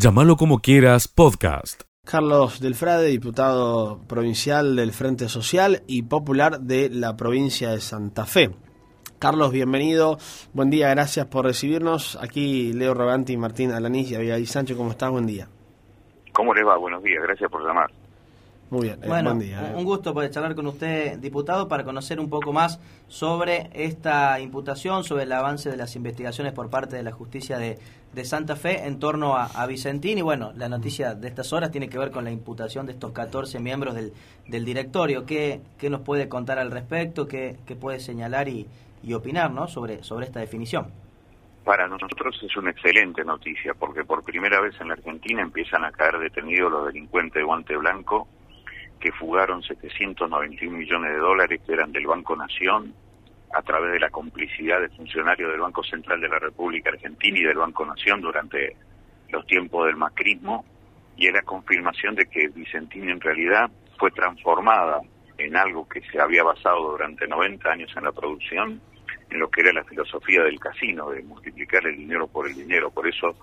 Llámalo como quieras, podcast. Carlos Delfrade, diputado provincial del Frente Social y Popular de la provincia de Santa Fe. Carlos, bienvenido. Buen día, gracias por recibirnos. Aquí Leo Roganti, Martín Alanís y Abigail Sánchez. ¿Cómo estás? Buen día. ¿Cómo le va? Buenos días, gracias por llamar. Muy bien, eh, Bueno, buen día. un gusto poder charlar con usted, diputado, para conocer un poco más sobre esta imputación, sobre el avance de las investigaciones por parte de la justicia de, de Santa Fe en torno a, a Vicentín. Y bueno, la noticia de estas horas tiene que ver con la imputación de estos 14 miembros del, del directorio. ¿Qué, ¿Qué nos puede contar al respecto? ¿Qué, qué puede señalar y, y opinar ¿no? sobre, sobre esta definición? Para nosotros es una excelente noticia porque por primera vez en la Argentina empiezan a caer detenidos los delincuentes de guante blanco que fugaron 791 millones de dólares que eran del Banco Nación a través de la complicidad de funcionarios del Banco Central de la República Argentina y del Banco Nación durante los tiempos del macrismo y era confirmación de que Vicentín en realidad fue transformada en algo que se había basado durante 90 años en la producción, en lo que era la filosofía del casino, de multiplicar el dinero por el dinero. Por eso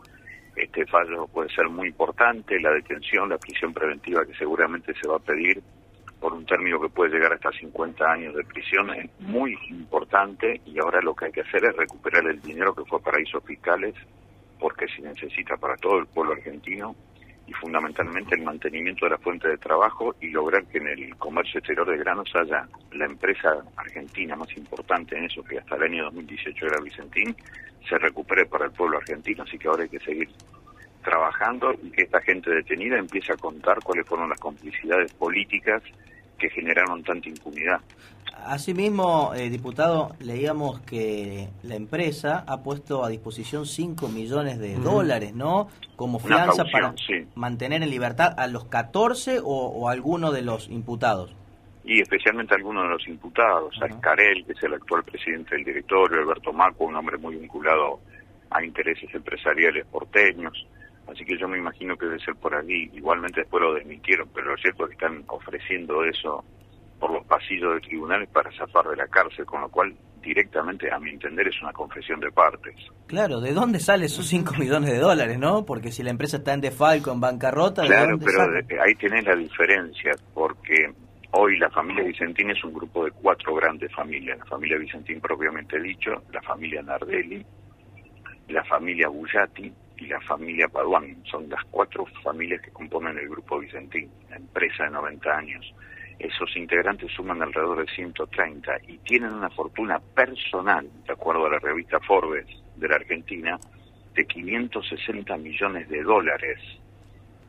este fallo puede ser muy importante, la detención, la prisión preventiva que seguramente se va a pedir por un término que puede llegar hasta 50 años de prisión es muy importante y ahora lo que hay que hacer es recuperar el dinero que fue paraísos fiscales porque se necesita para todo el pueblo argentino y fundamentalmente el mantenimiento de la fuente de trabajo y lograr que en el comercio exterior de granos haya la empresa argentina más importante en eso, que hasta el año 2018 era Vicentín, se recupere para el pueblo argentino. Así que ahora hay que seguir trabajando y que esta gente detenida empiece a contar cuáles fueron las complicidades políticas que generaron tanta impunidad. Asimismo, eh, diputado, leíamos que la empresa ha puesto a disposición 5 millones de dólares, ¿no? Como fianza caución, para sí. mantener en libertad a los 14 o, o a alguno de los imputados. y especialmente algunos de los imputados, a Ajá. Escarel, que es el actual presidente del directorio, Alberto Maco, un hombre muy vinculado a intereses empresariales porteños, así que yo me imagino que debe ser por allí, igualmente después lo desmintieron, pero lo cierto es que están ofreciendo eso por los pasillos de tribunales para zafar de la cárcel, con lo cual directamente, a mi entender, es una confesión de partes. Claro, ¿de dónde salen esos 5 millones de dólares, no? Porque si la empresa está en defalco, en bancarrota, ¿de Claro, dónde pero ahí tenés la diferencia, porque hoy la familia Vicentín es un grupo de cuatro grandes familias. La familia Vicentín propiamente dicho, la familia Nardelli, la familia Bullati y la familia Paduán. Son las cuatro familias que componen el grupo Vicentín, la empresa de 90 años. Esos integrantes suman alrededor de 130 y tienen una fortuna personal, de acuerdo a la revista Forbes de la Argentina, de 560 millones de dólares.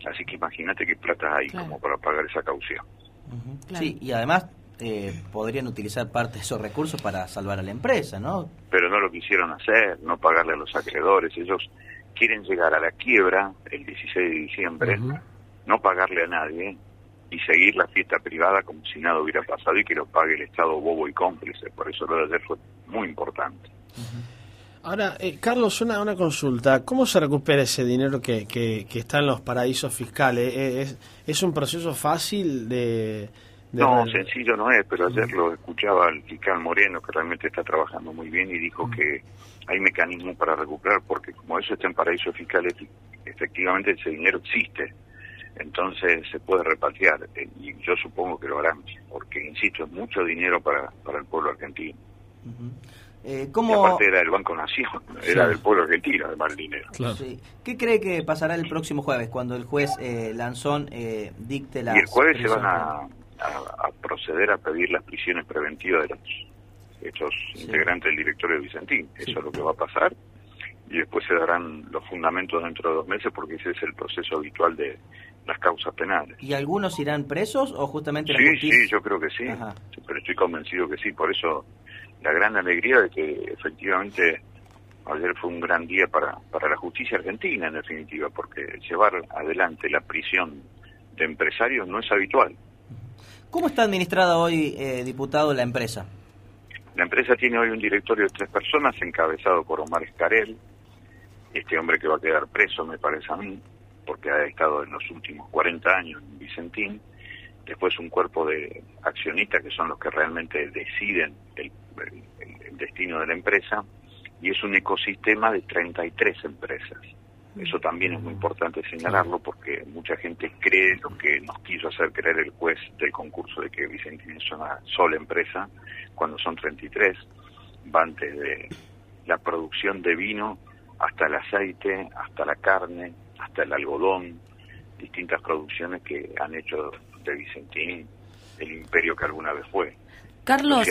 Así que imagínate qué plata hay Claro. como para pagar esa caución. Claro. Sí, y además eh, podrían utilizar parte de esos recursos para salvar a la empresa, ¿no? Pero no lo quisieron hacer, no pagarle a los acreedores. Ellos quieren llegar a la quiebra el 16 de diciembre, no pagarle a nadie y seguir la fiesta privada como si nada hubiera pasado y que lo pague el Estado bobo y cómplice. Por eso lo de ayer fue muy importante. Ahora, eh, Carlos, una, una consulta. ¿Cómo se recupera ese dinero que, que, que está en los paraísos fiscales? Eh, ¿Es, es un proceso fácil de...? de No, sencillo no es, pero ayer lo escuchaba al fiscal Moreno, que realmente está trabajando muy bien, y dijo que hay mecanismos para recuperar, porque como eso está en paraísos fiscales, efectivamente ese dinero existe. Entonces se puede repatriar, eh, y yo supongo que lo harán, porque, insisto, es mucho dinero para, para el pueblo argentino. Ujú. Eh, Y ¿Cómo, aparte era del Banco Nación, era del pueblo argentino, además el dinero. Claro. sí. ¿Qué cree que pasará el próximo jueves cuando el juez eh, Lanzón eh, dicte la Y el jueves se van a, a- a proceder a pedir las prisiones preventivas de los estos Sí. integrantes del directorio de Vicentín. Eso Sí. es lo que va a pasar. Y después se darán los fundamentos dentro de dos meses porque ese es el proceso habitual de las causas penales. ¿Y algunos irán presos o justamente la Sí, justicia? sí, yo creo que sí. Ajá. Sí, Pero estoy convencido que sí. Por eso la gran alegría de que efectivamente ayer fue un gran día para, para la justicia argentina, en definitiva, porque llevar adelante la prisión de empresarios no es habitual. ¿Cómo está administrada hoy, eh, diputado, la empresa? La empresa tiene hoy un directorio de tres personas, encabezado por Omar Escarel, este hombre que va a quedar preso, me parece a mí, porque ha estado en los últimos 40 años en Vicentín. Después un cuerpo de accionistas que son los que realmente deciden el, destino de la empresa. Y es un ecosistema de 33 empresas. Eso también es muy importante señalarlo porque mucha gente cree lo que nos quiso hacer creer el juez del concurso de que Vicentín es una sola empresa, cuando son 33, van desde la producción de vino hasta el aceite, hasta la carne, hasta el algodón, distintas producciones que han hecho de Vicentín el imperio que alguna vez fue. Carlos,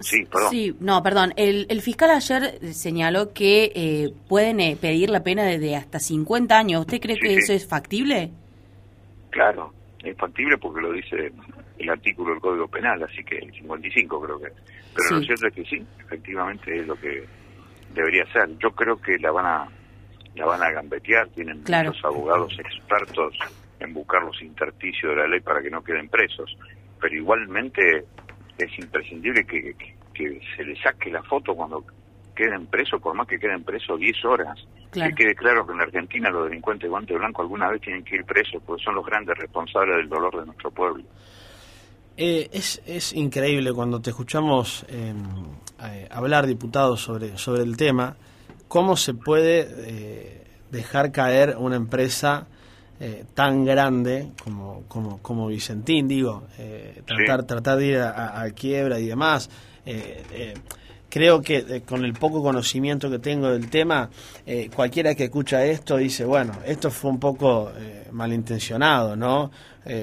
Sí, perdón. Sí, no, perdón. El, el fiscal ayer señaló que eh, pueden eh, pedir la pena de, hasta 50 años. ¿Usted cree que eso es factible? Claro, es factible porque lo dice el artículo del Código Penal, así que el 55 creo que. Pero lo cierto es que sí, efectivamente es lo que debería ser. Yo creo que la van a la van a gambetear, tienen muchos abogados expertos en buscar los intersticios de la ley para que no queden presos, pero igualmente es imprescindible que, que, se le saque la foto cuando queden presos, por más que queden presos 10 horas. Que quede claro que en la Argentina los delincuentes de guante blanco alguna vez tienen que ir presos, porque son los grandes responsables del dolor de nuestro pueblo. Eh, es, es increíble cuando te escuchamos em, eh, hablar, diputados, sobre, sobre el tema, cómo se puede eh, dejar caer una empresa eh, tan grande como, como, como Vicentín, digo, tratar, tratar de ir a, quiebra y demás. Eh, creo que con el poco conocimiento que tengo del tema, cualquiera que escucha esto dice, bueno, esto fue un poco malintencionado, ¿no?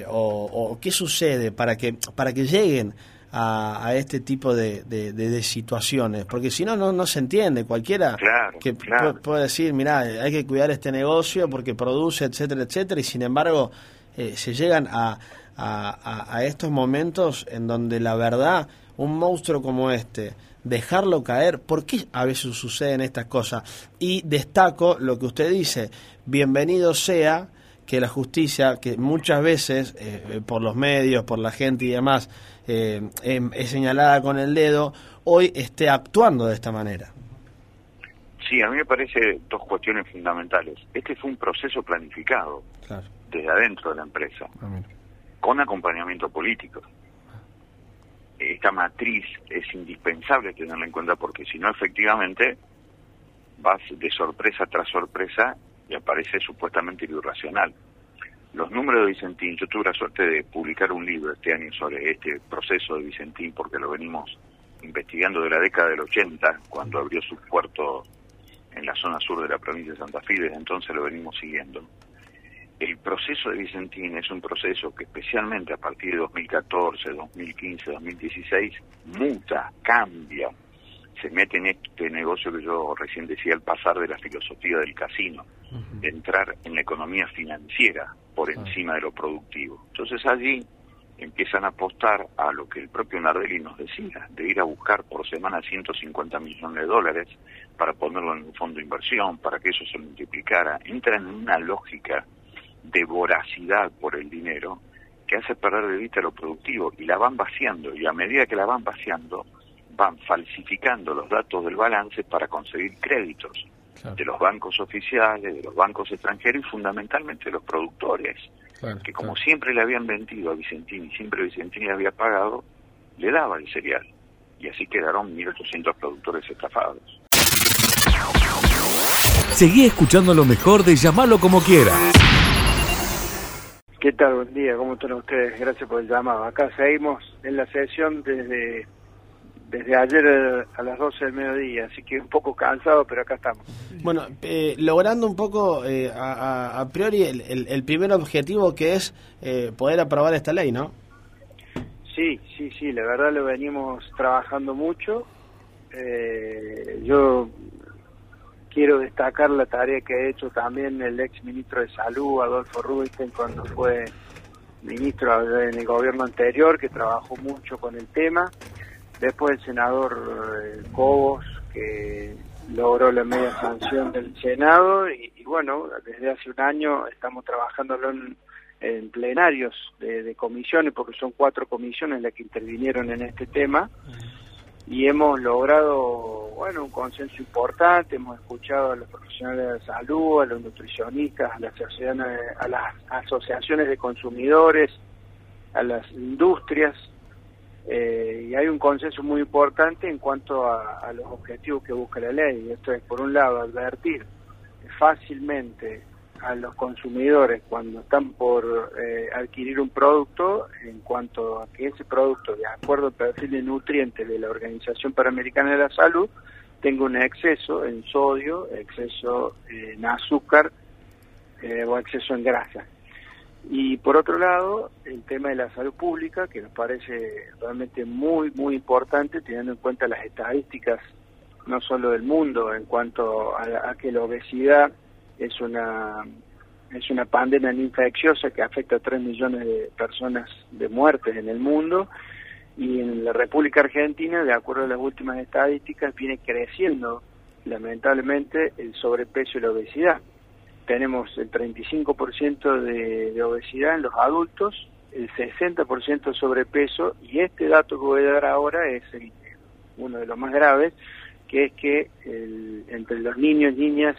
O, o, qué sucede para que, para que lleguen a, este tipo de, de, situaciones, porque si no, no se entiende. Cualquiera que Puede, decir, mira, hay que cuidar este negocio porque produce, etcétera, etcétera, y sin embargo eh, se llegan a, a, a, estos momentos en donde la verdad, un monstruo como este, dejarlo caer, ¿por qué a veces suceden estas cosas? Y destaco lo que usted dice, bienvenido sea que la justicia, que muchas veces eh, por los medios, por la gente y demás, eh, em, es señalada con el dedo, hoy esté actuando de esta manera. Sí, a mí me parece dos cuestiones fundamentales. Este fue un proceso planificado desde adentro de la empresa, ah, con acompañamiento político. Esta matriz es indispensable tenerla en cuenta porque si no, efectivamente, vas de sorpresa tras sorpresa y aparece supuestamente lo irracional. Los números de Vicentín, yo tuve la suerte de publicar un libro este año sobre este proceso de Vicentín porque lo venimos investigando de la década del 80, cuando abrió su puerto en la zona sur de la provincia de Santa Fe, desde entonces lo venimos siguiendo. El proceso de Vicentín es un proceso que especialmente a partir de 2014, 2015, 2016 muta, cambia, se mete en este negocio que yo recién decía, el pasar de la filosofía del casino, de entrar en la economía financiera por encima de lo productivo. Entonces allí empiezan a apostar a lo que el propio Nardelli nos decía, de ir a buscar por semana 150 millones de dólares para ponerlo en un fondo de inversión, para que eso se multiplicara. Entran en una lógica de voracidad por el dinero que hace perder de vista lo productivo y la van vaciando y a medida que la van vaciando van falsificando los datos del balance para conseguir créditos de los bancos oficiales, de los bancos extranjeros y fundamentalmente de los productores, que como siempre le habían vendido a Vicentín y siempre Vicentín le había pagado, le daba el cereal. Y así quedaron 1.800 productores estafados. Seguí escuchando lo mejor de llamarlo como quiera. ¿Qué tal? Buen día, ¿cómo están ustedes? Gracias por el llamado. Acá seguimos en la sesión desde desde ayer eh, a las 12 del mediodía, así que un poco cansado, pero acá estamos. Bueno, eh, logrando un poco eh, a, priori el, el, primer objetivo que es poder aprobar esta ley, ¿no? Sí, sí, sí, la verdad lo venimos trabajando mucho. yo quiero destacar la tarea que ha hecho también el ex ministro de Salud, Adolfo Rubinstein, cuando fue ministro en el gobierno anterior, que trabajó mucho con el tema. Después el senador eh, Cobos, que logró la media sanción del Senado, y, bueno, desde hace un año estamos trabajándolo en, plenarios de, comisiones, porque son cuatro comisiones las que intervinieron en este tema, y hemos logrado, bueno, un consenso importante, hemos escuchado a los profesionales de salud, a los nutricionistas, a las, a las asociaciones de consumidores, a las industrias, eh, y hay un consenso muy importante en cuanto a, los objetivos que busca la ley. Esto es, por un lado, advertir fácilmente a los consumidores cuando están por eh, adquirir un producto en cuanto a que ese producto, de acuerdo al perfil de nutrientes de la Organización Panamericana de la Salud, tenga un exceso en sodio, exceso en azúcar eh, o exceso en grasa. Y por otro lado, el tema de la salud pública, que nos parece realmente muy, muy importante, teniendo en cuenta las estadísticas no solo del mundo en cuanto a, que la obesidad es una es una pandemia infecciosa que afecta a 3 millones de personas de muertes en el mundo y en la República Argentina, de acuerdo a las últimas estadísticas, viene creciendo lamentablemente el sobrepeso y la obesidad. Tenemos el 35% de, de obesidad en los adultos, el 60% sobrepeso y este dato que voy a dar ahora es uno de los más graves, que es que entre los niños, niñas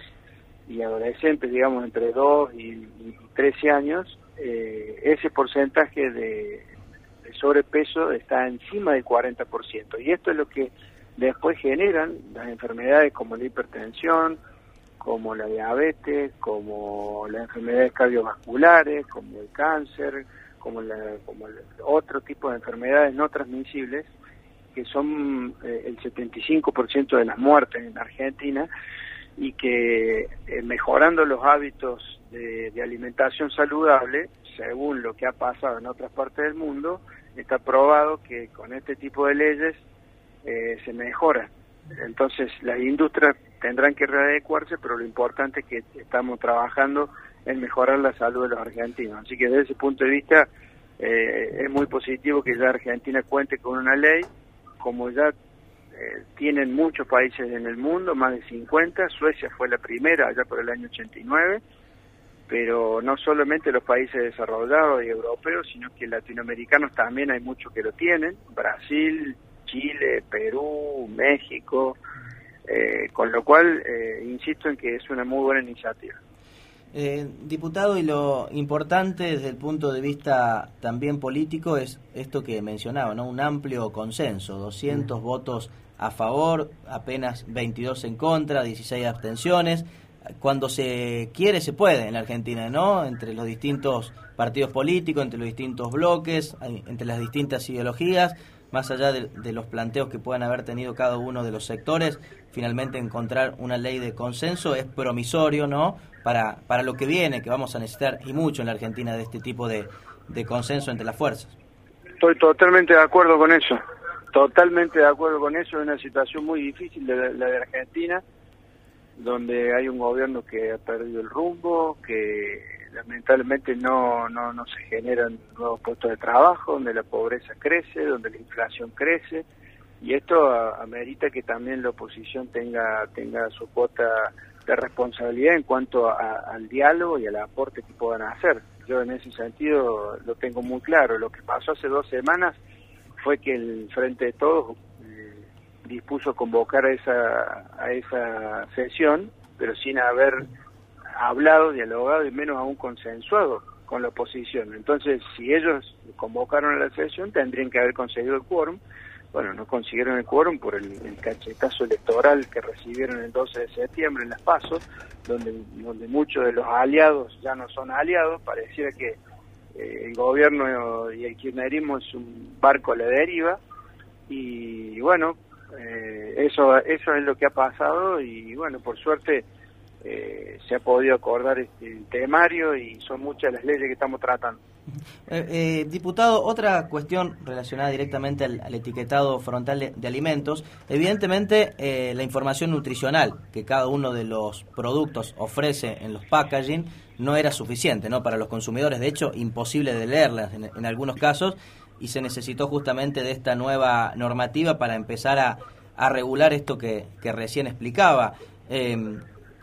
y adolescentes, digamos entre 2 y, 13 años, eh, ese porcentaje de, sobrepeso está encima del 40%. Y esto es lo que después generan las enfermedades como la hipertensión, como la diabetes, como las enfermedades cardiovasculares, como el cáncer, como, la, como otro tipo de enfermedades no transmisibles, que son eh, el 75% de las muertes en Argentina y que eh, mejorando los hábitos de, alimentación saludable, según lo que ha pasado en otras partes del mundo, está probado que con este tipo de leyes eh, se mejora. Entonces las industrias tendrán que readecuarse, pero lo importante es que estamos trabajando en mejorar la salud de los argentinos. Así que desde ese punto de vista es muy positivo que ya Argentina cuente con una ley como ya eh, tienen muchos países en el mundo, más de 50, Suecia fue la primera allá por el año 89, pero no solamente los países desarrollados y europeos, sino que latinoamericanos también hay muchos que lo tienen, Brasil, Chile, Perú, México, eh, con lo cual eh, insisto en que es una muy buena iniciativa. Eh, diputado, y lo importante desde el punto de vista también político es esto que mencionaba, ¿no? Un amplio consenso, 200 votos a favor, apenas 22 en contra, 16 abstenciones. Cuando se quiere, se puede en la Argentina, ¿no? Entre los distintos partidos políticos, entre los distintos bloques, entre las distintas ideologías, más allá de, los planteos que puedan haber tenido cada uno de los sectores, finalmente encontrar una ley de consenso es promisorio, ¿no? para, para lo que viene, que vamos a necesitar y mucho en la Argentina de este tipo de, de consenso entre las fuerzas. Estoy totalmente de acuerdo con eso, totalmente de acuerdo con eso, es una situación muy difícil la de Argentina, donde hay un gobierno que ha perdido el rumbo, que lamentablemente no, no, no se generan nuevos puestos de trabajo, donde la pobreza crece, donde la inflación crece, y esto amerita que también la oposición tenga, tenga su cuota de responsabilidad en cuanto al diálogo y al aporte que puedan hacer. Yo en ese sentido lo tengo muy claro. Lo que pasó hace dos semanas fue que el Frente de Todos eh, dispuso convocar a esa, a esa sesión, pero sin haber hablado, dialogado y menos aún consensuado con la oposición. Entonces, si ellos convocaron a la sesión, tendrían que haber conseguido el quórum. Bueno, no consiguieron el quórum por el, cachetazo electoral que recibieron el 12 de septiembre en las pasos, donde, donde muchos de los aliados ya no son aliados, pareciera que eh, el gobierno y el kirchnerismo es un barco a la deriva, y, bueno, eh, eso, eso es lo que ha pasado, y bueno, por suerte eh, se ha podido acordar este temario y son muchas las leyes que estamos tratando. Eh, eh, diputado, otra cuestión relacionada directamente al, etiquetado frontal de, alimentos, evidentemente eh, la información nutricional que cada uno de los productos ofrece en los packaging no era suficiente ¿no? para los consumidores, de hecho imposible de leerlas en, algunos casos y se necesitó justamente de esta nueva normativa para empezar a, regular esto que, que recién explicaba.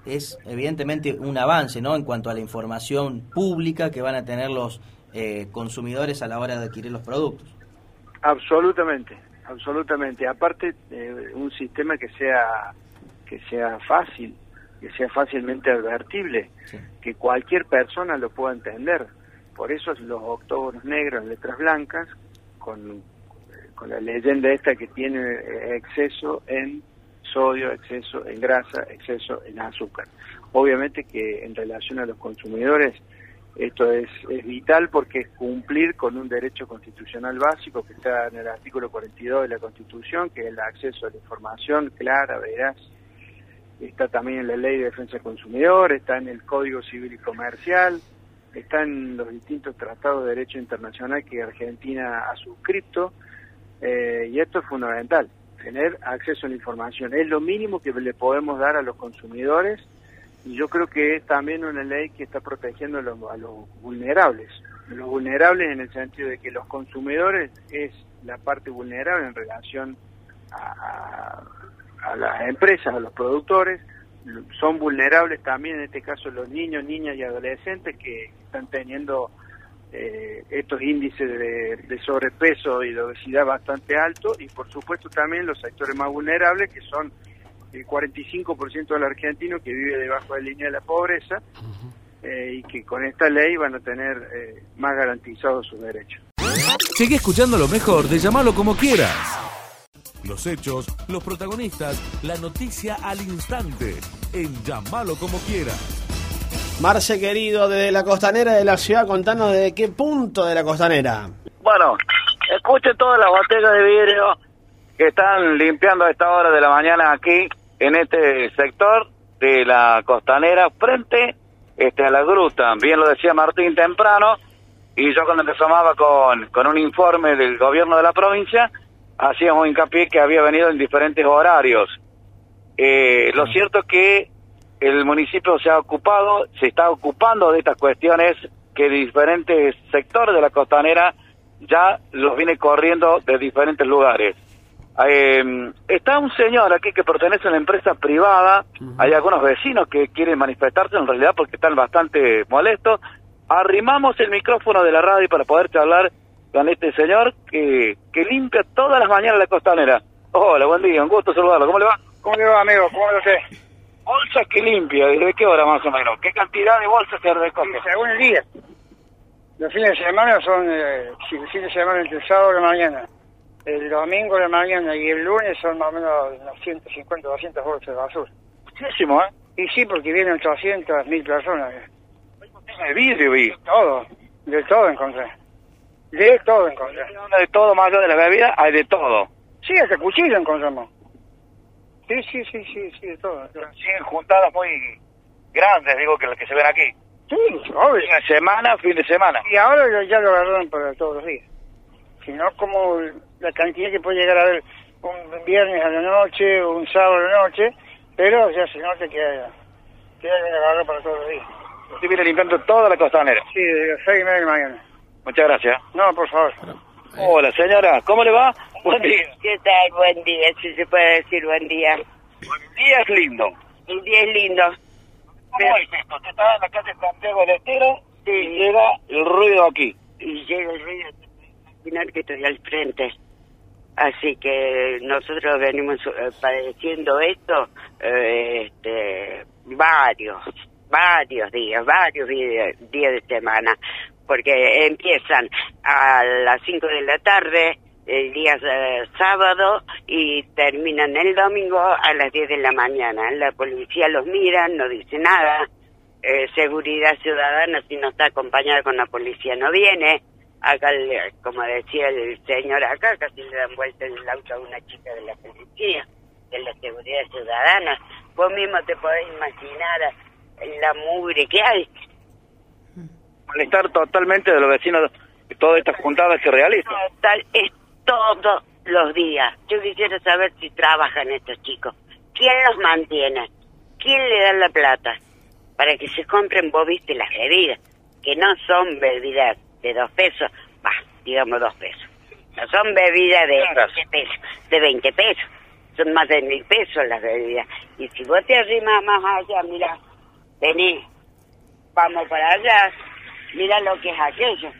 Es evidentemente un avance ¿no? en cuanto a la información pública que van a tener los eh, consumidores a la hora de adquirir los productos. Absolutamente, absolutamente. Aparte, eh, un sistema que sea que sea fácil, que sea fácilmente advertible, que cualquier persona lo pueda entender. Por eso los octógonos negros, letras blancas, con, con la leyenda esta que tiene eh, exceso en sodio, exceso en grasa, exceso en azúcar. Obviamente que en relación a los consumidores esto es, es vital porque es cumplir con un derecho constitucional básico que está en el artículo 42 de la Constitución, que es el acceso a la información clara, veraz. Está también en la Ley de Defensa del Consumidor, está en el Código Civil y Comercial, está en los distintos tratados de derecho internacional que Argentina ha suscrito, eh, y esto es fundamental, tener acceso a la información. Es lo mínimo que le podemos dar a los consumidores y yo creo que es también una ley que está protegiendo a los, vulnerables. Los vulnerables en el sentido de que los consumidores es la parte vulnerable en relación a, las empresas, a los productores, son vulnerables también en este caso los niños, niñas y adolescentes que están teniendo eh, estos índices de, de, sobrepeso y de obesidad bastante altos y por supuesto también los sectores más vulnerables que son el 45% del argentino que vive debajo de la línea de la pobreza eh, y que con esta ley van a tener eh, más garantizados sus derechos. Sigue escuchando lo mejor de llamarlo como quieras. Los hechos, los protagonistas, la noticia al instante en llamalo como quieras. Marce querido, desde la costanera de la ciudad, contanos de qué punto de la costanera. Bueno, escuche todas las botellas de vidrio que están limpiando a esta hora de la mañana aquí en este sector de la costanera frente este, a la gruta. Bien lo decía Martín temprano, y yo cuando asomaba con, con un informe del gobierno de la provincia, hacíamos hincapié que había venido en diferentes horarios. Eh, lo cierto es que el municipio se ha ocupado, se está ocupando de estas cuestiones que diferentes sectores de la costanera ya los viene corriendo de diferentes lugares. Eh, está un señor aquí que pertenece a una empresa privada, hay algunos vecinos que quieren manifestarse en realidad porque están bastante molestos. Arrimamos el micrófono de la radio para poder charlar con este señor que, que limpia todas las mañanas la costanera. Hola, buen día, un gusto saludarlo. ¿Cómo le va? ¿Cómo le va, amigo? ¿Cómo lo sé? Bolsas que limpia, ¿desde qué hora más o menos? ¿Qué cantidad de bolsas se recoge? Según el día. Los fines de semana son, eh, el fin de semana entre el sábado y la mañana el domingo de la mañana y el lunes son más o menos unos 150, 200 bolsas de basura. Muchísimo, ¿eh? Y sí, porque vienen 800, 1000 personas. De vidrio, vi. Todo, de todo encontré. De todo encontré. De todo, más allá de la bebida, hay de todo. Sí, hasta cuchillo encontramos. Sí, sí, sí, sí, sí, de todo. Siguen juntadas muy grandes, digo, que las que se ven aquí. Sí, obvio. Una semana, fin de semana. Y ahora ya lo agarraron para todos los días. Si no, como la cantidad que puede llegar a haber un viernes a la noche o un sábado a la noche, pero ya se nota que queda bien agarrado para todos los días. Usted viene limpiando toda la costanera. Sí, de las seis y media de la mañana. Muchas gracias. No, por favor. Hola, señora, ¿cómo le va? Buen día. ¿Qué tal? Buen día, si se puede decir buen día. Buen día es lindo. El día es lindo. ¿Cómo es esto? Está en la calle Santiago del Estero sí. y llega el ruido aquí. Y llega el ruido que estoy al frente. Así que nosotros venimos eh, padeciendo esto eh, este, varios, varios días, varios días, de semana, porque empiezan a las 5 de la tarde, el día eh, sábado, y terminan el domingo a las 10 de la mañana. La policía los mira, no dice nada. seguridad ciudadana, si no está acompañada con la policía, no viene acá, como decía el señor acá, casi le dan vuelta el auto a una chica de la policía, de la seguridad ciudadana. Vos mismo te podés imaginar la mugre que hay. Malestar totalmente de los vecinos de todas estas juntadas que realizan. Es todos los días. Yo quisiera saber si trabajan estos chicos. ¿Quién los mantiene? ¿Quién le da la plata? Para que se compren, vos viste, las bebidas, que no son bebidas de dos pesos, va, digamos dos pesos. No son bebidas de 20 pesos, de 20 pesos. Son más de mil pesos las bebidas. Y si vos te arrimas más allá, mira, vení, vamos para allá, mira lo que es aquello.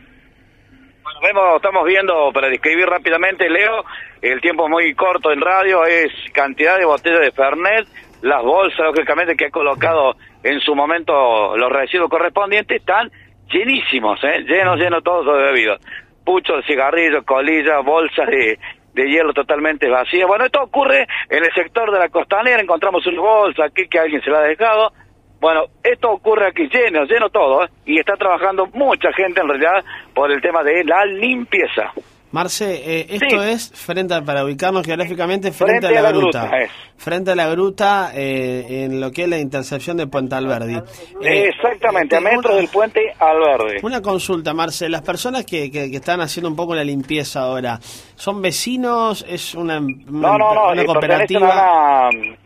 Bueno, estamos viendo, para describir rápidamente, Leo, el tiempo es muy corto en radio, es cantidad de botellas de Fernet, las bolsas, lógicamente, que ha colocado en su momento los residuos correspondientes, están llenísimos, ¿eh? llenos, llenos todos de bebidos. Puchos, cigarrillos, colillas, bolsas de, de hielo totalmente vacías. Bueno, esto ocurre en el sector de la costanera, encontramos una bolsa aquí que alguien se la ha dejado. Bueno, esto ocurre aquí lleno, lleno todo, ¿eh? y está trabajando mucha gente en realidad por el tema de la limpieza. Marce, eh, esto es frente a, para ubicarnos geográficamente frente, a la, gruta, frente a la gruta eh, en lo que es la intercepción de Puente Alberdi. Eh, Exactamente, a metros del puente Alberdi. Una consulta, Marce, las personas que, que, están haciendo un poco la limpieza ahora, ¿son vecinos? ¿Es una, no, no, no, una cooperativa? Una,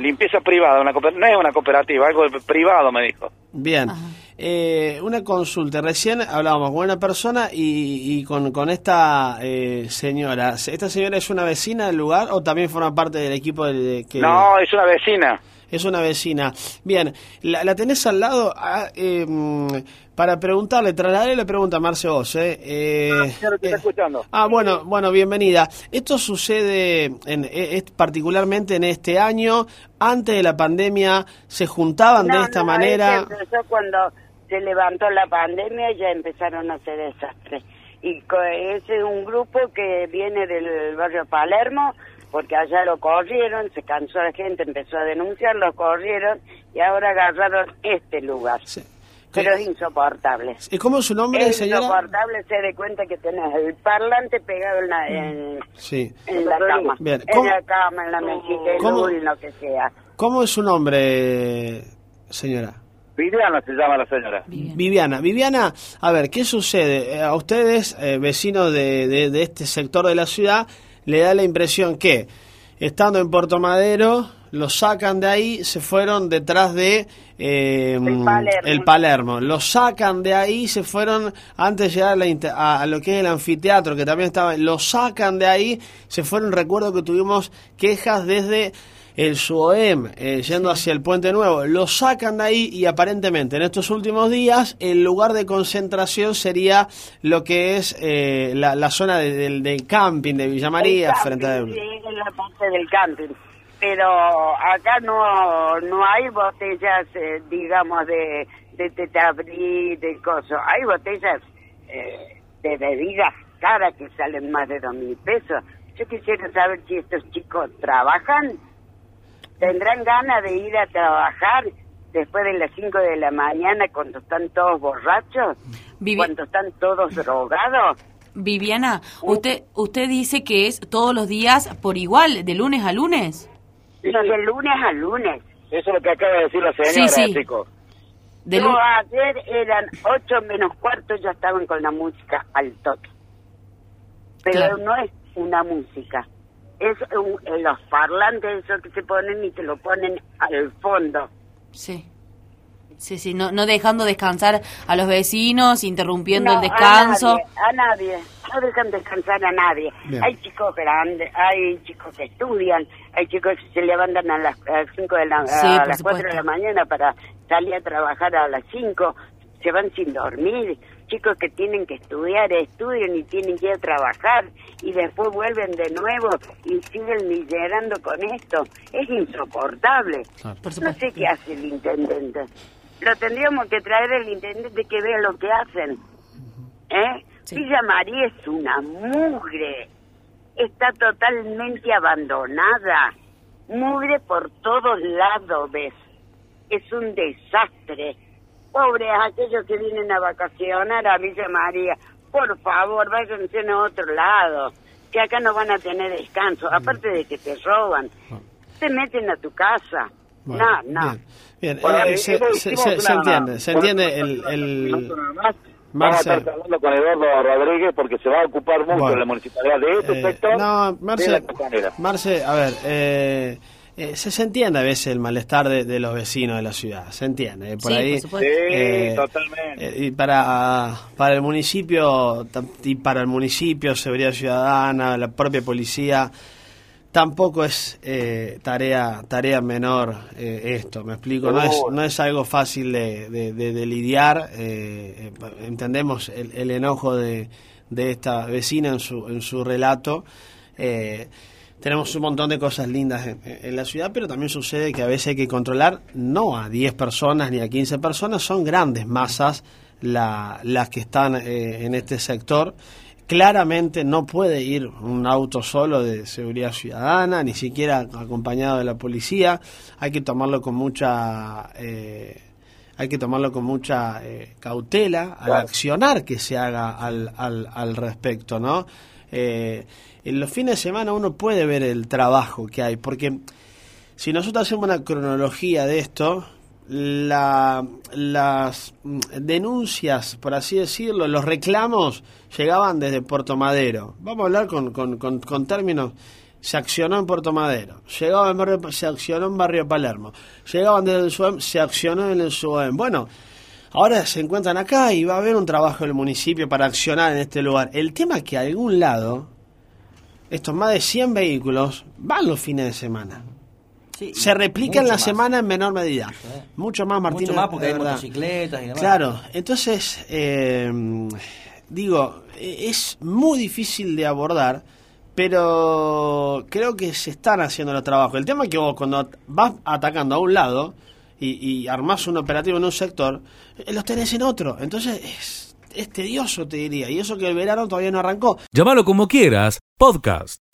limpieza privada, una, no es una cooperativa, algo privado me dijo. Bien. Eh, una consulta, recién hablábamos con una persona y, con, con, esta eh, señora. ¿Esta señora es una vecina del lugar o también forma parte del equipo de, que... No, es una vecina. Es una vecina. Bien, ¿la, tenés al lado? Ah, eh, para preguntarle, trasladarle la pregunta a Marce Vos. Eh, eh, ah, te escuchando. ah, bueno, bueno, bienvenida. Esto sucede en, particularmente en este año. Antes de la pandemia se juntaban de esta manera. Empezó cuando se levantó la pandemia y ya empezaron a hacer desastres. Y ese es un grupo que viene del barrio Palermo, porque allá lo corrieron, se cansó la gente, empezó a denunciar, lo corrieron y ahora agarraron este lugar. Pero es insoportable. ¿Y cómo es su nombre, es insoportable, se dé cuenta que tenés el parlante pegado en la, en, sí. en la cama. en la cama, en la mesita, en lo que sea. ¿Cómo es su nombre, señora? Viviana se llama la señora. Viviana. Viviana, a ver, ¿qué sucede? Eh, a ustedes, eh, vecinos de, de, este sector de la ciudad, le da la impresión que, estando en Puerto Madero, lo sacan de ahí, se fueron detrás de eh, el, Palermo. Lo sacan de ahí, se fueron antes de llegar a, a, lo que es el anfiteatro, que también estaba, lo sacan de ahí, se fueron, recuerdo que tuvimos quejas desde el SUOEM eh, yendo hacia el Puente Nuevo, lo sacan de ahí y aparentemente en estos últimos días el lugar de concentración sería lo que es eh, la, zona del camping de Villa María frente a... Sí, en la parte del camping. Pero acá no, no hay botellas, eh, digamos, de, de tetabrí, de cosas. Hay botellas de bebidas caras que salen más de dos mil pesos. Yo quisiera saber si estos chicos trabajan tendrán ganas de ir a trabajar después de las 5 de la mañana cuando están todos borrachos, cuando están todos drogados. Viviana, usted usted dice que es todos los días por igual, de lunes a lunes. No, de lunes a lunes. Eso es lo que acaba de decir la señora, sí, sí. De ayer eran 8 menos cuarto, ya estaban con la música al toque. Pero no es una música, es un, los parlantes esos que se ponen y te lo ponen al fondo. Sí. Sí, sí, no, no dejando descansar a los vecinos, interrumpiendo el descanso. A nadie, no dejan descansar a nadie. Hay chicos grandes, hay chicos que estudian, hay chicos que se levantan a las 5 de la, a las 4 de la mañana para salir a trabajar a las 5, se van sin dormir chicos que tienen que estudiar, estudian y tienen que ir a trabajar y después vuelven de nuevo y siguen liderando con esto. Es insoportable. no sé qué hace el intendente. Lo tendríamos que traer el intendente que vea lo que hacen. ¿Eh? Villa María es una mugre. Está totalmente abandonada. Mugre por todos lados, ¿ves? Es un desastre pobres aquellos que vienen a vacacionar a Villa María, por favor, váyanse a otro lado, que acá no van a tener descanso, aparte de que te roban, se meten a tu casa. no, no. Bien, eh, se, entiende, se entiende el... el... Vamos a estar hablando con Eduardo Rodríguez porque se va a ocupar mucho la municipalidad de este eh, sector. No, Marce, Marce, a ver, eh, eh, se, entiende a veces el malestar de, los vecinos de la ciudad, se entiende. Por ahí, eh, totalmente. Eh, y para, para el municipio, y para el municipio, seguridad ciudadana, la propia policía, tampoco es tarea tarea menor esto, me explico, no es, no es algo fácil de, de, lidiar, entendemos el, el, enojo de, de esta vecina en su, en su relato. Eh, tenemos un montón de cosas lindas en, la ciudad, pero también sucede que a veces hay que controlar no a 10 personas ni a 15 personas, son grandes masas las que están eh, en este sector claramente no puede ir un auto solo de seguridad ciudadana, ni siquiera acompañado de la policía. Hay que tomarlo con mucha eh, hay que tomarlo con mucha eh, cautela al accionar que se haga al, al, al respecto, ¿no? Eh, en los fines de semana uno puede ver el trabajo que hay, porque si nosotros hacemos una cronología de esto, la, las mm, denuncias, por así decirlo, los reclamos llegaban desde Puerto Madero. Vamos a hablar con, con, con, términos. Se accionó en Puerto Madero, llegaba en barrio, se accionó en Barrio Palermo, llegaban desde el SUEM, se accionó en el SUEM. Bueno, ahora se encuentran acá y va a haber un trabajo del municipio para accionar en este lugar. El tema es que a algún lado, estos más de 100 vehículos van los fines de semana se replica en la semana en menor medida. Mucho más, Martín. Mucho más porque hay motocicletas y demás. Claro, entonces, eh, digo, e-, es muy difícil de abordar, pero creo que se están haciendo los trabajos. El tema es que vos cuando vas atacando a un lado y, y armás un operativo en un sector, eh, los tenés en otro. Entonces es, es tedioso, te diría. Y eso que el verano todavía no arrancó. Llámalo como quieras, podcast.